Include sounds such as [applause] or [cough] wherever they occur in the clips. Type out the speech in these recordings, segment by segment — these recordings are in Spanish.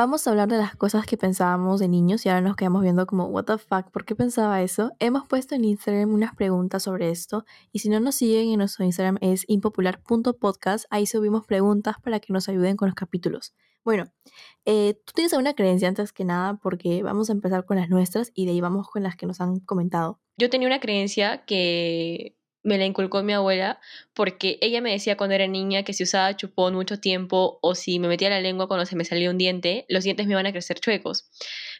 Vamos a hablar de las cosas que pensábamos de niños y ahora nos quedamos viendo como, what the fuck, ¿por qué pensaba eso? Hemos puesto en Instagram unas preguntas sobre esto y si no nos siguen en nuestro Instagram es impopular.podcast, ahí subimos preguntas para que nos ayuden con los capítulos. Bueno, eh, tú tienes alguna creencia antes que nada porque vamos a empezar con las nuestras y de ahí vamos con las que nos han comentado. Yo tenía una creencia que me la inculcó mi abuela porque ella me decía cuando era niña que si usaba chupón mucho tiempo o si me metía la lengua cuando se me salía un diente, los dientes me iban a crecer chuecos.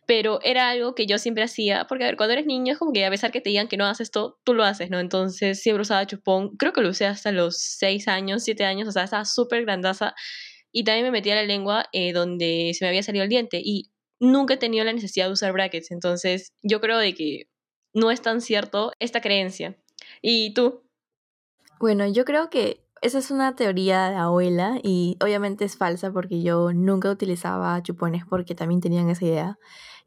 Pero era algo que yo siempre hacía, porque a ver, cuando eres niño como que a pesar que te digan que no haces esto, tú lo haces, ¿no? Entonces siempre usaba chupón, creo que lo usé hasta los 6 años, 7 años, o sea, estaba súper grandaza y también me metía la lengua eh, donde se me había salido el diente y nunca he tenido la necesidad de usar brackets, entonces yo creo de que no es tan cierto esta creencia. ¿Y tú? Bueno, yo creo que esa es una teoría de abuela y obviamente es falsa porque yo nunca utilizaba chupones porque también tenían esa idea.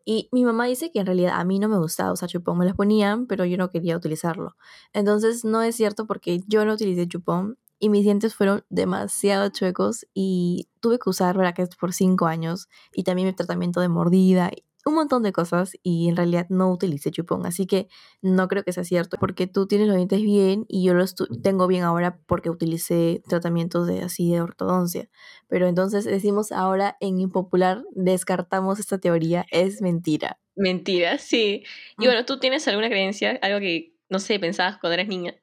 Y mi mamá dice que en realidad a mí no me gustaba usar chupón, me las ponían, pero yo no quería utilizarlo. Entonces no es cierto porque yo no utilicé chupón y mis dientes fueron demasiado chuecos y tuve que usar brackets por cinco años y también mi tratamiento de mordida un montón de cosas y en realidad no utilicé chupón, así que no creo que sea cierto porque tú tienes los dientes bien y yo los tengo bien ahora porque utilicé tratamientos de así de ortodoncia. Pero entonces decimos ahora en impopular descartamos esta teoría, es mentira. Mentira, sí. Y bueno, ¿tú tienes alguna creencia, algo que no sé, pensabas cuando eras niña?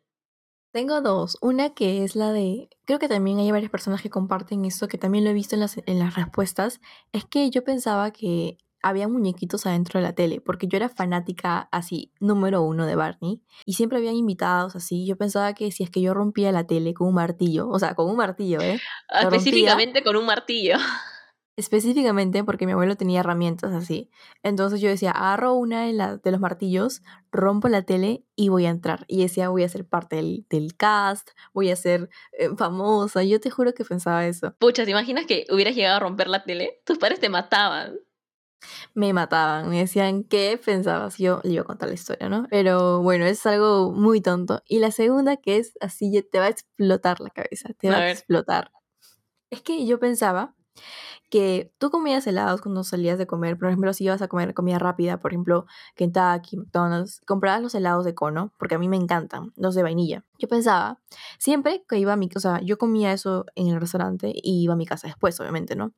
Tengo dos. Una que es la de, creo que también hay varias personas que comparten esto, que también lo he visto en las, en las respuestas, es que yo pensaba que había muñequitos adentro de la tele, porque yo era fanática así, número uno de Barney, y siempre habían invitados así. Yo pensaba que si es que yo rompía la tele con un martillo, o sea, con un martillo, ¿eh? Específicamente con un martillo. [laughs] Específicamente porque mi abuelo tenía herramientas así. Entonces yo decía, agarro una de, la, de los martillos, rompo la tele y voy a entrar. Y decía, voy a ser parte del, del cast, voy a ser eh, famosa. Yo te juro que pensaba eso. Pucha, ¿te imaginas que hubieras llegado a romper la tele? Tus padres te mataban me mataban, me decían, ¿qué pensabas? Yo le iba a contar la historia, ¿no? Pero bueno, es algo muy tonto. Y la segunda que es así, te va a explotar la cabeza, te va a explotar. Es que yo pensaba que tú comías helados cuando salías de comer, por ejemplo, si ibas a comer comida rápida, por ejemplo, Kentucky, McDonald's, comprabas los helados de cono, porque a mí me encantan, los de vainilla. Yo pensaba, siempre que iba a mi casa, yo comía eso en el restaurante y iba a mi casa después, obviamente, ¿no?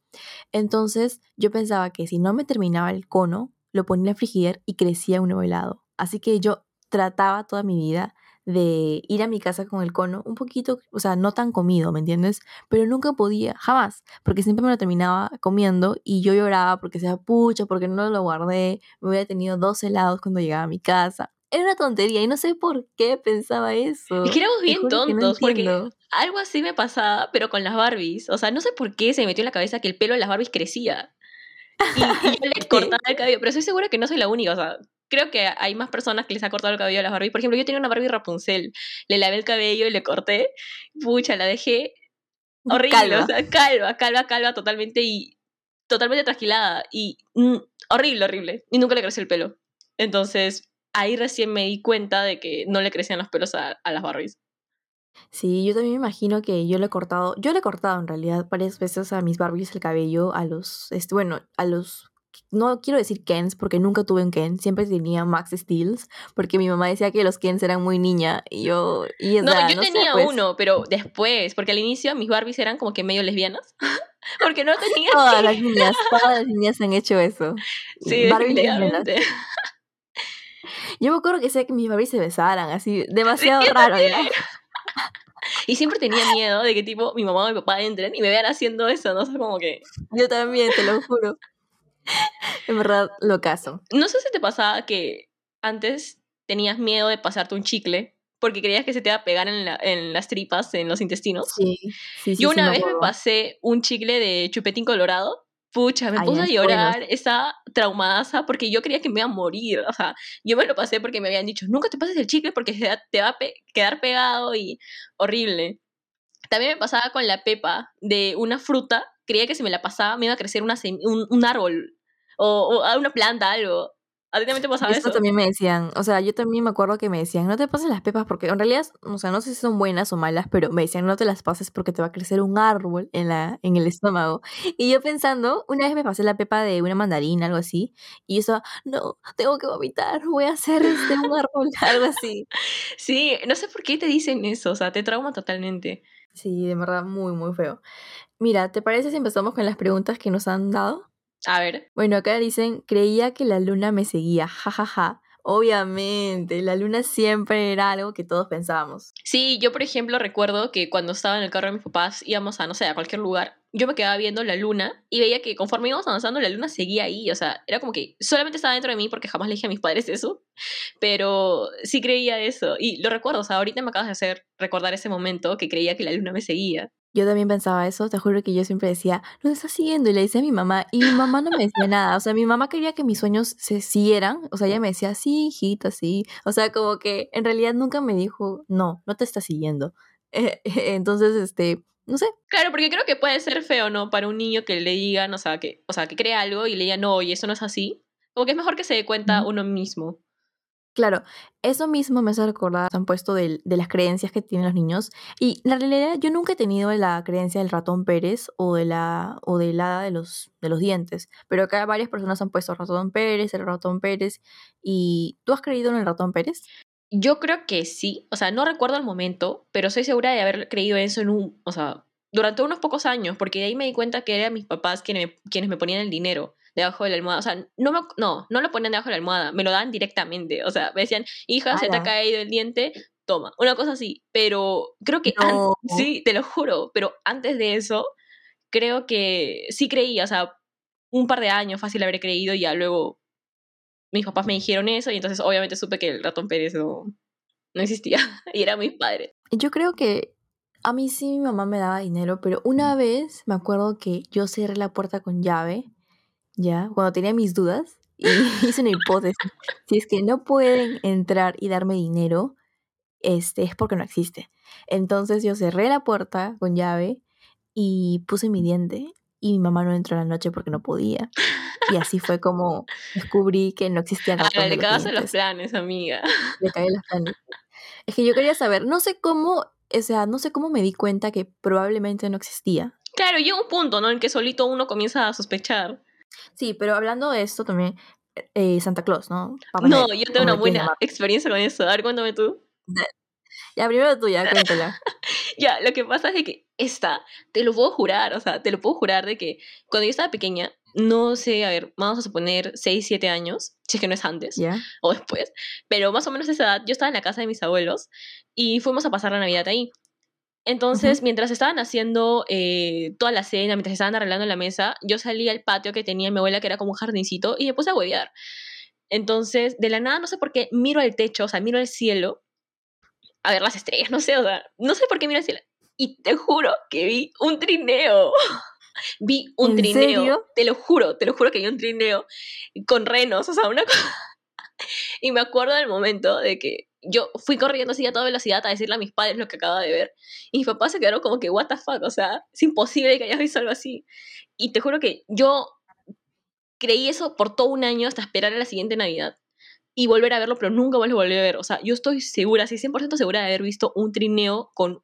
Entonces, yo pensaba que si no me terminaba el cono, lo ponía en el frigider y crecía un nuevo helado. Así que yo trataba toda mi vida de ir a mi casa con el cono un poquito, o sea, no tan comido, ¿me entiendes? Pero nunca podía, jamás, porque siempre me lo terminaba comiendo y yo lloraba porque sea pucha, porque no lo guardé, me hubiera tenido dos helados cuando llegaba a mi casa. Era una tontería y no sé por qué pensaba eso. Es que éramos bien tontos, porque algo así me pasaba, pero con las Barbies. O sea, no sé por qué se me metió en la cabeza que el pelo de las Barbies crecía. Y, y yo le [laughs] cortaba el cabello, pero estoy segura que no soy la única. O sea, creo que hay más personas que les ha cortado el cabello a las Barbie. Por ejemplo, yo tenía una Barbie Rapunzel, le lavé el cabello y le corté, pucha, la dejé horrible, calva. o sea, calva, calva, calva totalmente y totalmente trasquilada y mm, horrible, horrible. Y nunca le creció el pelo. Entonces, ahí recién me di cuenta de que no le crecían los pelos a, a las Barbies. Sí, yo también me imagino que yo le he cortado, yo le he cortado en realidad varias veces a mis Barbies el cabello, a los, este, bueno, a los no quiero decir Kens porque nunca tuve un Ken, siempre tenía Max Steels, porque mi mamá decía que los Kens eran muy niña y yo... Y no, yo tenía pues. uno, pero después, porque al inicio mis Barbies eran como que medio lesbianas, [laughs] porque no tenía... [laughs] Todas las [laughs] niñas, todas las niñas han hecho eso. Sí, Barbie Yo me acuerdo que sé que mis Barbies se besaran, así, demasiado raro. Y siempre tenía miedo de que tipo mi mamá o mi papá entren y me vean haciendo eso, no sé, como que... Yo también, te lo juro. [laughs] en verdad, lo caso. No sé si te pasaba que antes tenías miedo de pasarte un chicle porque creías que se te iba a pegar en, en las tripas, en los intestinos. Sí, sí, Yo una vez me, pasé un chicle de chupetín colorado. Pucha, me puse a llorar, estaba traumada porque yo creía que me iba a morir. O sea, yo me lo pasé porque me habían dicho, nunca te pases el chicle porque te va a quedar pegado y horrible. También me pasaba con la pepa de una fruta creía que si me la pasaba me iba a crecer una un, un, árbol o, o, una planta, algo. ¿A ti también te pasaba eso? también me decían, o sea, yo también me acuerdo que me decían, no te pases las pepas porque en realidad, o sea, no sé si son buenas o malas, pero me decían, no te las pases porque te va a crecer un árbol en, la, en el estómago. Y yo pensando, una vez me pasé la pepa de una mandarina, algo así, y eso, no, tengo que vomitar, voy a hacer este un árbol, [laughs] algo así. Sí, no sé por qué te dicen eso, o sea, te trauma totalmente. Sí, de verdad, muy, muy feo. Mira, ¿te parece si empezamos con las preguntas que nos han dado? A ver. Bueno, acá dicen, creía que la luna me seguía, jajaja. Ja, ja. Obviamente, la luna siempre era algo que todos pensábamos. Sí, yo por ejemplo recuerdo que cuando estaba en el carro de mis papás íbamos a, no sé, a cualquier lugar, yo me quedaba viendo la luna y veía que conforme íbamos avanzando la luna seguía ahí, o sea, era como que solamente estaba dentro de mí porque jamás le dije a mis padres eso, pero sí creía eso y lo recuerdo, o sea, ahorita me acabas de hacer recordar ese momento que creía que la luna me seguía. Yo también pensaba eso, te juro que yo siempre decía, no está siguiendo, y le decía a mi mamá, y mi mamá no me decía nada, o sea, mi mamá quería que mis sueños se siguieran, o sea, ella me decía, sí, hijita, sí, o sea, como que en realidad nunca me dijo, no, no te está siguiendo. [laughs] entonces, este, no sé. Claro, porque creo que puede ser feo, ¿no? Para un niño que le digan, o sea, que, o sea, que cree algo y le digan, no, y eso no es así, como que es mejor que se dé cuenta uno mismo. Claro, eso mismo me hace recordar, han puesto de, de, las creencias que tienen los niños. Y la realidad, yo nunca he tenido la creencia del ratón Pérez o de la o del hada de los, de los dientes. Pero acá varias personas han puesto ratón Pérez, el ratón Pérez. ¿Y tú has creído en el ratón Pérez? Yo creo que sí. O sea, no recuerdo el momento, pero soy segura de haber creído eso en un. O sea, durante unos pocos años, porque de ahí me di cuenta que eran mis papás quienes quienes me ponían el dinero debajo de la almohada. O sea, no, me, no, no lo ponían debajo de la almohada, me lo daban directamente. O sea, me decían, hija, se te ha caído el diente, toma. Una cosa así. Pero creo que, sí, te lo juro, pero antes de eso, creo que sí creía, o sea, un par de años fácil haber creído y ya luego mis papás me dijeron eso y entonces obviamente supe que el ratón Pérez no, no existía [laughs] y era mis padres. Yo creo que a mí sí mi mamá me daba dinero, pero una vez me acuerdo que yo cerré la puerta con llave ya, cuando tenía mis dudas, y [laughs] hice una hipótesis. Si es que no pueden entrar y darme dinero, este, es porque no existe. Entonces yo cerré la puerta con llave y puse mi diente y mi mamá no entró en la noche porque no podía. Y así fue como descubrí que no existían ah, [laughs] le cagaste los planes, amiga. Le cagué los planes. Es que yo quería saber, no sé cómo, o sea, no sé cómo me di cuenta que probablemente no existía. Claro, llega un punto, ¿no? En que solito uno comienza a sospechar. Sí, pero hablando de esto también, eh, Santa Claus, ¿no? no, yo tengo una buena experiencia con eso. A ver, cuéntame tú. Ya, primero tú, ya, cuéntala. [laughs] ya, lo que pasa es que esta, te lo puedo jurar, o sea, te lo puedo jurar de que cuando yo estaba pequeña, no sé, a ver, vamos a suponer 6, 7 años, si es que no es antes o después, pero más o menos a esa edad, yo estaba en la casa de mis abuelos y fuimos a pasar la Navidad ahí. Entonces, mientras estaban haciendo eh, toda la cena, mientras estaban arreglando la mesa, yo salí al patio que tenía mi abuela, que era como un jardincito, y me puse a huevear. Entonces, de la nada, no sé por qué, miro al techo, o sea, miro al cielo, a ver las estrellas, no sé, o sea, no sé por qué miro al cielo. Y te juro que vi un trineo. [laughs] vi un trineo. Te lo juro, te lo juro que vi un trineo con renos, o sea, una [laughs] cosa. y me acuerdo del momento de que yo fui corriendo así a toda velocidad a decirle a mis padres lo que acababa de ver. Y mis papás se quedaron como que, what the fuck, o sea, es imposible que hayas visto algo así. Y te juro que yo creí eso por todo un año hasta esperar a la siguiente Navidad y volver a verlo, pero nunca más lo volví a ver. O sea, yo estoy segura, sí, 100% segura de haber visto un trineo con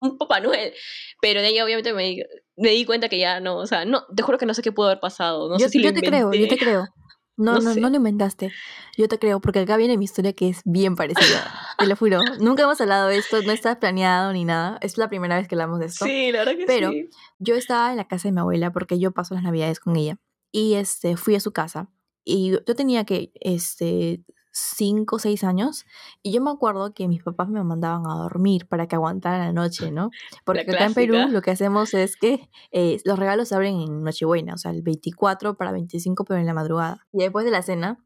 un Papá Noel. Pero de ahí obviamente me di, me di cuenta que ya no, o sea, no, te juro que no sé qué pudo haber pasado. No yo, sé si yo te creo, yo te creo. No, no, no, lo inventaste. Yo te creo, porque acá viene mi historia que es bien parecida. te lo juro. [laughs] Nunca hemos hablado de esto, no está planeado ni nada. Es la primera vez que hablamos de esto. Sí, la verdad que Pero yo estaba en la casa de mi abuela porque yo paso las navidades con ella. Y este, fui a su casa. Y yo tenía que este, cinco o seis años y yo me acuerdo que mis papás me mandaban a dormir para que aguantara la noche, ¿no? [laughs] Porque acá en Perú lo que hacemos es que eh, los regalos se abren en Nochebuena, o sea, el 24 para 25, pero en la madrugada. Y después de la cena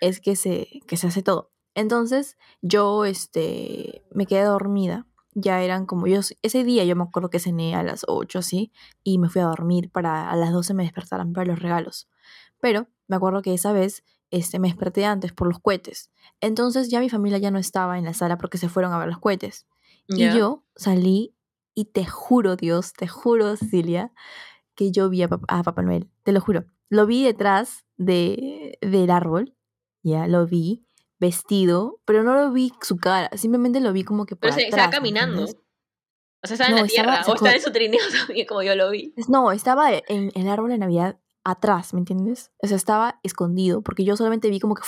es que se, que se hace todo. Entonces yo este, me quedé dormida. Ya eran como yo, ese día yo me acuerdo que cené a las 8 así y me fui a dormir para a las 12 me despertaran para los regalos. Pero me acuerdo que esa vez este, me desperté antes por los cohetes. Entonces ya mi familia ya no estaba en la sala porque se fueron a ver los cohetes. Y yo salí y te juro, Dios, te juro, Cecilia, que yo vi a, Papá Noel. Te lo juro. Lo vi detrás de, del árbol ya lo vi vestido, pero no lo vi su cara, simplemente lo vi como que por Pero se estaba caminando. O sea, estaba en la tierra, o estaba en su trineo [laughs] también, como yo lo vi. No, estaba en el árbol de Navidad atrás, ¿me entiendes? O sea, estaba escondido, porque yo solamente vi como que,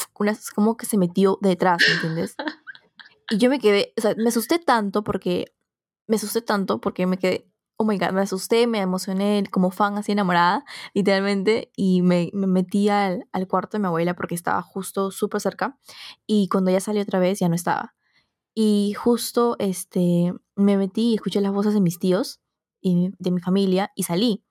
como que se metió detrás, ¿me entiendes? Y yo me quedé, o sea, me asusté tanto porque, me asusté tanto porque me quedé, oh my god, me asusté, me emocioné como fan así enamorada, literalmente, y me, me metí al, al, cuarto de mi abuela porque estaba justo súper cerca, y cuando ya salió otra vez ya no estaba. Y justo este, me metí y escuché las voces de mis tíos y de mi familia y salí,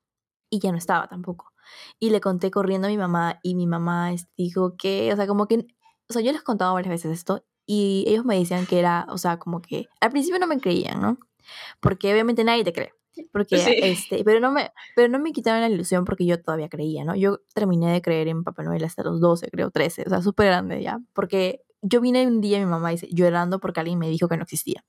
y ya no estaba tampoco. Y le conté corriendo a mi mamá y mi mamá dijo que, o sea, como que, o sea, yo les contaba varias veces esto y ellos me decían que era, o sea, como que al principio no me creían, ¿no? Porque obviamente nadie te cree. Porque, este, pero no me, pero no me quitaron la ilusión porque yo todavía creía, ¿no? Yo terminé de creer en Papá Noel hasta los 12, creo, 13, o sea, súper grande ya. Porque yo vine un día mi mamá dice, llorando porque alguien me dijo que no existía.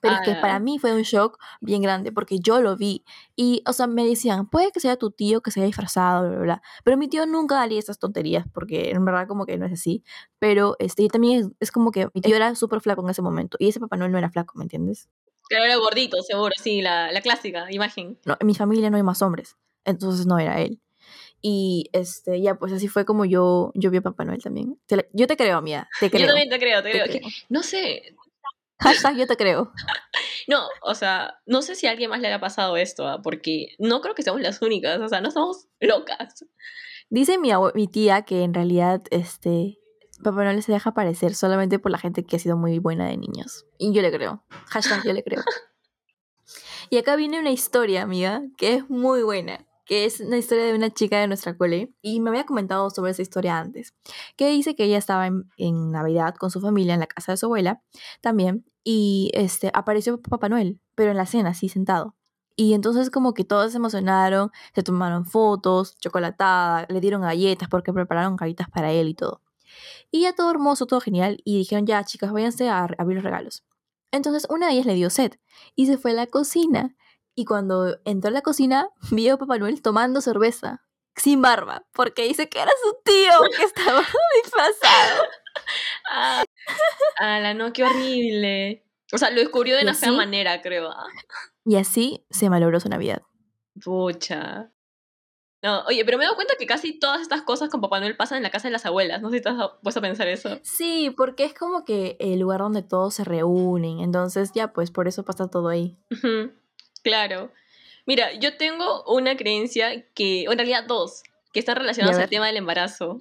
Pero es que para ah. mí fue un shock bien grande porque yo lo vi. Y, o sea, me decían, puede que sea tu tío que se haya disfrazado, bla, bla, bla. Pero mi tío nunca haría esas tonterías porque en verdad como que no es así. Pero este, también es, como que mi tío era súper flaco en ese momento. Y ese Papá Noel no era flaco, ¿me entiendes? Pero era gordito, seguro, sí, la, la clásica imagen. No, en mi familia no hay más hombres. Entonces no era él. Y este, ya, pues así fue como yo, yo vi a Papá Noel también. yo te creo, mía. Te creo. Yo también te creo, te, creo. no sé, Hashtag yo te creo. [laughs] No, o sea, no sé si a alguien más le haya pasado esto, ¿ah? porque no creo que seamos las únicas, o sea, no somos locas. Dice mi, mi tía que en realidad este Papá Noel se deja aparecer solamente por la gente que ha sido muy buena de niños. Y yo le creo. Hashtag yo le creo. [laughs] y acá viene una historia, amiga, que es muy buena que es una historia de una chica de nuestra cole, y me había comentado sobre esa historia antes, que dice que ella estaba en, Navidad con su familia en la casa de su abuela también, y este, apareció Papá Noel, pero en la cena, así sentado. Y entonces como que todos se emocionaron, se tomaron fotos, chocolatada, le dieron galletas porque prepararon galletas para él y todo. Y ya todo hermoso, todo genial, y dijeron, ya chicas, váyanse a abrir los regalos. Entonces una de ellas le dio sed y se fue a la cocina y cuando entró a la cocina, [laughs] vio a Papá Noel tomando cerveza, sin barba, porque dice que era su tío que estaba [laughs] disfrazado. ah, la no, qué horrible. O sea, lo descubrió de una fea manera, creo. Ah. Y así se malogró su Navidad. Pucha. No, oye, pero me he dado cuenta que casi todas estas cosas con Papá Noel pasan en la casa de las abuelas. No sé si te has puesto a pensar eso. Sí, porque es como que el lugar donde todos se reúnen. Entonces, ya, pues por eso pasa todo ahí. Claro. Mira, yo tengo una creencia que, en realidad dos, que están relacionadas al tema del embarazo.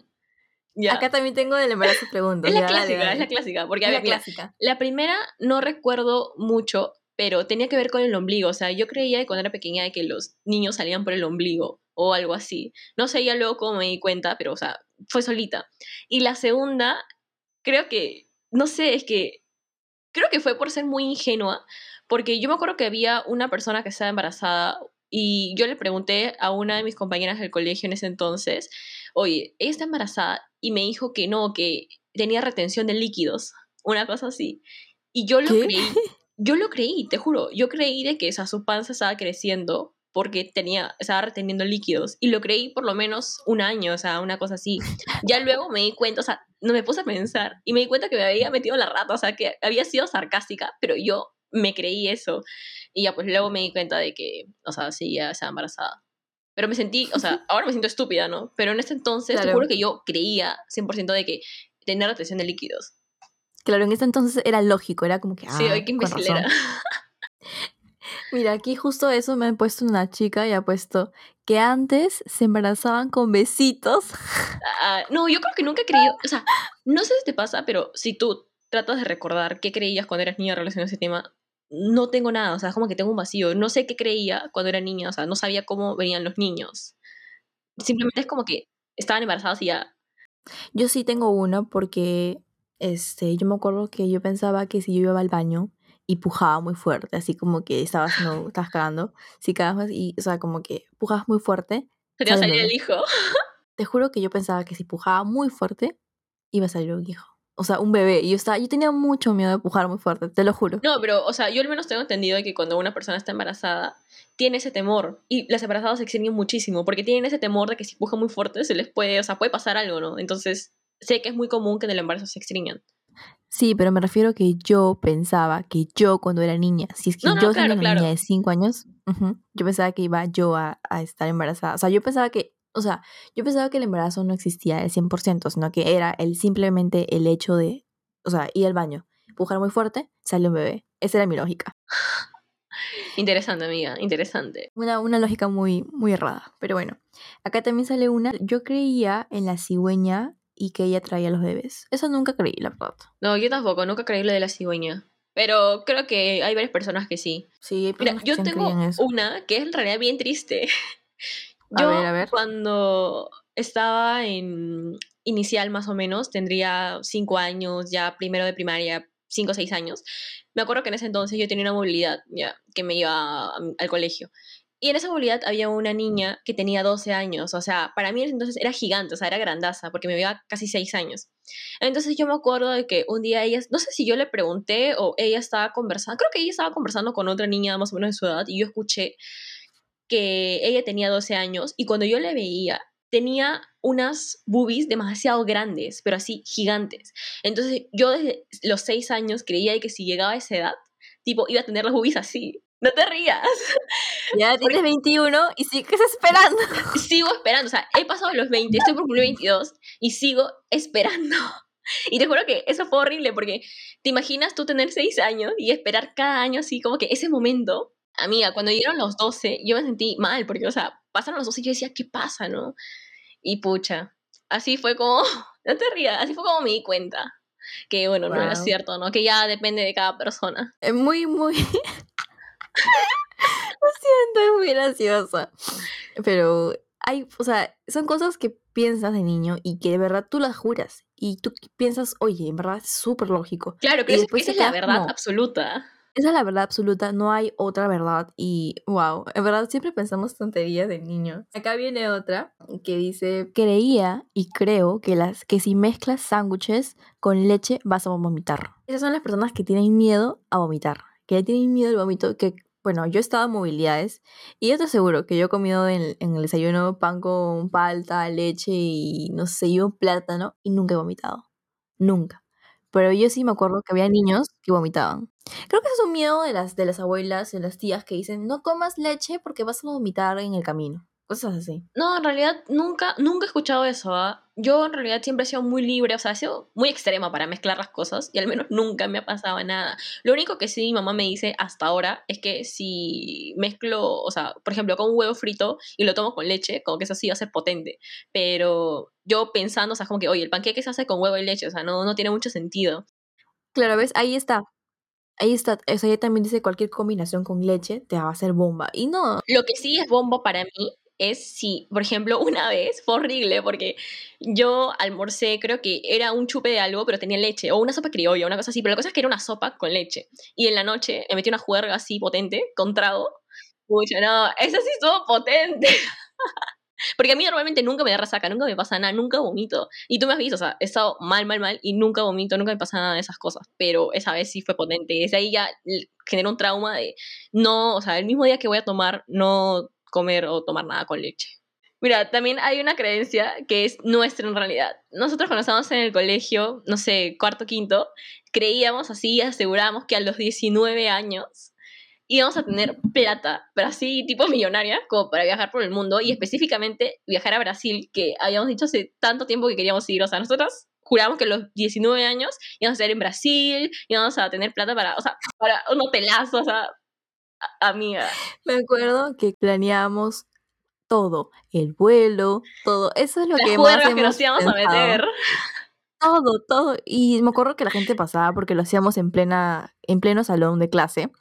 Acá también tengo del embarazo preguntas. Es la clásica, es la clásica. Porque, a ver, la, la primera no recuerdo mucho, pero tenía que ver con el ombligo. O sea, yo creía que cuando era pequeña de que los niños salían por el ombligo o algo así. No sé ya luego cómo me di cuenta, pero, o sea, fue solita. Y la segunda, creo que, no sé, es que, creo que fue por ser muy ingenua, porque yo me acuerdo que había una persona que estaba embarazada y yo le pregunté a una de mis compañeras del colegio en ese entonces, oye, ella está embarazada y me dijo que no, que tenía retención de líquidos, una cosa así. Y yo lo creí, yo lo creí, te juro, yo creí de que esa su panza estaba creciendo porque tenía, estaba reteniendo líquidos. Y lo creí por lo menos un año, o sea, una cosa así. [laughs] Ya luego me di cuenta, o sea, no me puse a pensar y me di cuenta que me había metido la rata, o sea, que había sido sarcástica, pero yo me creí eso. Y ya, pues luego me di cuenta de que, o sea, sí, ya estaba embarazada. Pero me sentí, o sea, [laughs] ahora me siento estúpida, ¿no? Pero en ese entonces, te juro que yo creía 100% de que tenía retención de líquidos. Claro, en ese entonces era lógico, era como que. sí, hay que [laughs] Mira, aquí justo eso me ha puesto una chica y ha puesto que antes se embarazaban con besitos. Ah, no, yo creo que nunca he creído, o sea, no sé si te pasa, pero si tú tratas de recordar qué creías cuando eras niña relacionado a ese tema, no tengo nada, o sea, como que tengo un vacío. No sé qué creía cuando era niña, o sea, no sabía cómo venían los niños. Simplemente es como que estaban embarazados y ya. Yo sí tengo uno porque este, yo me acuerdo que yo pensaba que si yo iba al baño y pujaba muy fuerte, así como que estabas, no, estabas cagando, si cagabas y, o sea, como que pujabas muy fuerte. Te iba a salir el hijo. [laughs] Te juro que yo pensaba que si pujaba muy fuerte, iba a salir un hijo o sea, un bebé. Y yo, estaba, yo tenía mucho miedo de pujar muy fuerte, te lo juro. No, pero, o sea, yo al menos tengo entendido que cuando una persona está embarazada, tiene ese temor. Y las embarazadas se extrañan muchísimo, porque tienen ese temor de que si puja muy fuerte se les puede, o sea, puede pasar algo, ¿no? Entonces, sé que es muy común que en el embarazo se extingan. Sí, pero me refiero que yo pensaba que yo cuando era niña, si es que yo era una niña de 5 años, yo pensaba que iba yo a, a, estar embarazada. O sea, yo pensaba que, o sea, yo pensaba que el embarazo no existía al 100%, sino que era el simplemente el hecho de, o sea, ir al baño, empujar muy fuerte, sale un bebé. Esa era mi lógica. [laughs] Interesante, amiga, interesante. Una, una lógica muy, muy errada, pero bueno. Acá también sale una, yo creía en la cigüeña y que ella traía a los bebés. Eso nunca creí, la verdad. No, yo tampoco, nunca creí lo de la cigüeña. Pero creo que hay varias personas que sí. Sí, Mira, yo tengo una que es en realidad bien triste. Yo, a ver, a ver. cuando estaba en inicial más o menos, tendría cinco años, ya primero de primaria, cinco o seis años. Me acuerdo que en ese entonces yo tenía una movilidad, ya, que me iba al colegio. Y en esa movilidad había una niña que tenía 12 años, o sea, para mí entonces era gigante, o sea, era grandaza, porque me veía casi 6 años. Entonces yo me acuerdo de que un día ella, no sé si yo le pregunté o ella estaba conversando, creo que ella estaba conversando con otra niña más o menos de su edad y yo escuché que ella tenía 12 años y cuando yo le veía, tenía unas boobies demasiado grandes, pero así gigantes. Entonces yo desde los 6 años creía que si llegaba a esa edad, tipo, iba a tener las boobies así. No te rías. [laughs] Ya tienes 21 y sigues esperando. [laughs] Sigo esperando, o sea, he pasado los 20, estoy por cumplir 22 y sigo esperando. [laughs] Y te juro que eso fue horrible porque te imaginas tú tener 6 años y esperar cada año así, como que ese momento. Amiga, cuando llegaron los 12, yo me sentí mal porque, o sea, pasaron los 12 y yo decía, ¿qué pasa, no? Y pucha, así fue como, no te rías, así fue como me di cuenta. Que bueno, no era cierto, ¿no? Que ya depende de cada persona. Es muy, muy... [laughs] Lo siento, es muy graciosa. Pero hay, o sea, son cosas que piensas de niño y que de verdad tú las juras. Y tú piensas, oye, en verdad es súper lógico. Claro, que esa es la verdad absoluta. Esa es la verdad absoluta, no hay otra verdad. Y wow, en verdad siempre pensamos tonterías de niño. Acá viene otra que dice: Creía y creo que, las, que si mezclas sándwiches con leche vas a vomitar. Esas son las personas que tienen miedo a vomitar. Que tienen miedo al vómito, que bueno, yo he estado en movilidades y yo te aseguro que yo he comido en, el desayuno pan con palta, leche y no sé, y un plátano y nunca he vomitado. Nunca. Pero yo sí me acuerdo que había niños que vomitaban. Creo que es un miedo de las, de las abuelas, de las tías que dicen, no comas leche porque vas a vomitar en el camino. Cosas así. No, en realidad nunca, nunca he escuchado eso. ¿ah? Yo en realidad siempre he sido muy libre, o sea, he sido muy extrema para mezclar las cosas y al menos nunca me ha pasado nada. Lo único que sí mi mamá me dice hasta ahora es que si mezclo, o sea, por ejemplo, con un huevo frito y lo tomo con leche, como que eso sí va a ser potente. Pero yo pensando, o sea, como que, oye, el panqueque se hace con huevo y leche, o sea, no, no tiene mucho sentido. Claro, ves, ahí está. Ahí está, o sea, ella también dice cualquier combinación con leche te va a hacer bomba. Y no. Lo que sí es bomba para mí es si, por ejemplo, [laughs] una vez fue horrible porque yo almorcé, creo que era un chupe de algo, pero tenía leche, o una sopa criolla, una cosa así, pero la cosa es que era una sopa con leche. Y en la noche me metí una juerga así potente, con trago. Pucha, no, esa sí estuvo potente. [laughs] Porque a mí normalmente nunca me da resaca, nunca me pasa nada, nunca vomito. Y tú me has visto, o sea, he estado mal, mal, mal y nunca vomito, nunca me pasa nada de esas cosas. Pero esa vez sí fue potente. Y desde ahí ya generó un trauma de no, o sea, el mismo día que voy a tomar, no comer o tomar nada con leche. Mira, también hay una creencia que es nuestra en realidad. Nosotros cuando estábamos en el colegio, no sé, cuarto, quinto, creíamos así, asegurábamos que a los 19 años íbamos a tener plata, pero así tipo millonaria, como para viajar por el mundo y específicamente viajar a Brasil, que habíamos dicho hace tanto tiempo que queríamos ir. O sea, nosotros juramos que a los 19 años íbamos a estar en Brasil, íbamos a tener plata para, o sea, para un hotelazo, o sea, amiga. Me acuerdo que planeábamos todo, el vuelo, todo. Eso es lo que más que nos íbamos a meter. Todo, todo. Y me [laughs] acuerdo que la gente pasaba porque lo hacíamos en plena, en pleno salón de clase.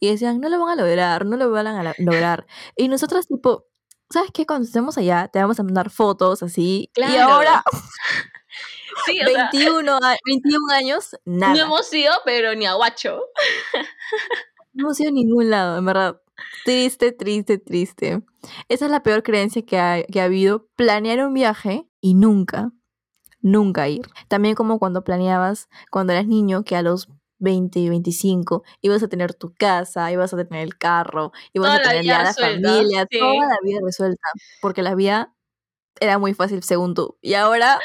Y decían, no lo van a lograr, no lo van a lograr. Y nosotros tipo, ¿sabes qué? Cuando estemos allá, te vamos a mandar fotos así. Y ahora... [laughs] Sí, 21, 21 años, nada. No hemos ido, pero ni a guacho. [laughs] No hemos ido a ningún lado, en verdad. Triste, triste, triste. Esa es la peor creencia que ha, que ha habido. Planear un viaje y nunca, nunca ir. También como cuando planeabas, cuando eras niño, que a los 20 y 25 ibas a tener tu casa, ibas a tener el carro, ibas a tener ya la familia, toda la vida resuelta. Porque la vida era muy fácil según tú. Y ahora...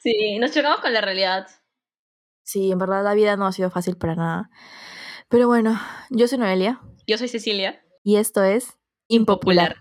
Sí, nos chocamos con la realidad. Sí, en verdad la vida no ha sido fácil para nada. Pero bueno, yo soy Noelia. Yo soy Cecilia. Y esto es Impopular.